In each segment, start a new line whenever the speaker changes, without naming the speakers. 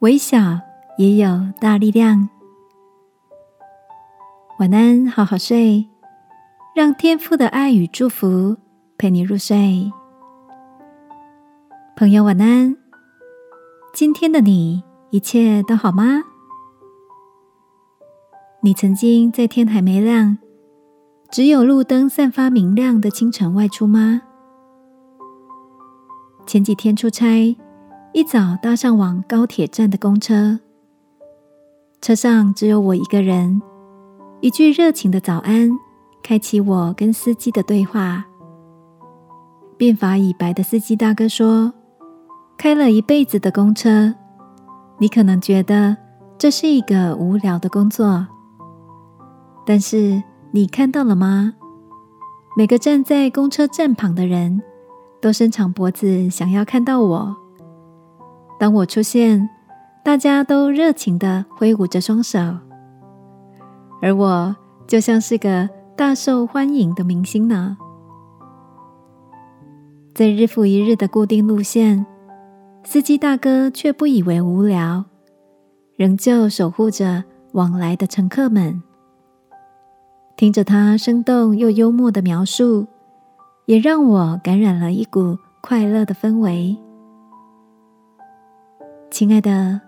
微小也有大力量。晚安，好好睡，让天父的爱与祝福陪你入睡。朋友，晚安。今天的你一切都好吗？你曾经在天还没亮，只有路灯散发明亮的清晨外出吗？前几天出差，一早搭上往高铁站的公车，车上只有我一个人。一句热情的早安，开启我跟司机的对话。变法已白的司机大哥说：“开了一辈子的公车，你可能觉得这是一个无聊的工作。”但是你看到了吗？每个站在公车站旁的人都伸长脖子，想要看到我。当我出现，大家都热情的挥舞着双手，而我就像是个大受欢迎的明星呢。在日复一日的固定路线，司机大哥却不以为无聊，仍旧守护着往来的乘客们。听着他生动又幽默的描述，也让我感染了一股快乐的氛围。亲爱的，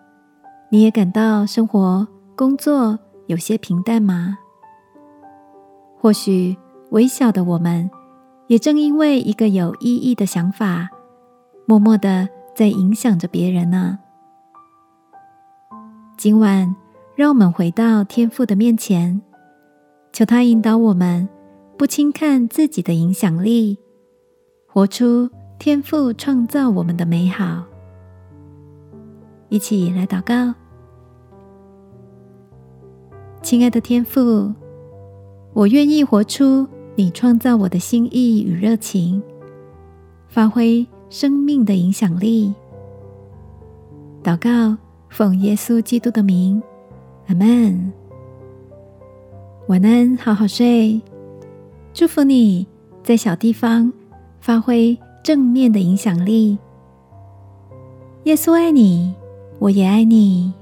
你也感到生活、工作有些平淡吗？或许微小的我们，也正因为一个有意义的想法，默默的在影响着别人呢。今晚，让我们回到天父的面前。求他引导我们，不轻看自己的影响力，活出天赋创造我们的美好。一起来祷告，亲爱的天父，我愿意活出你创造我的心意与热情，发挥生命的影响力。祷告，奉耶稣基督的名，阿门。晚安，好好睡。祝福你在小地方发挥正面的影响力。耶稣爱你，我也爱你。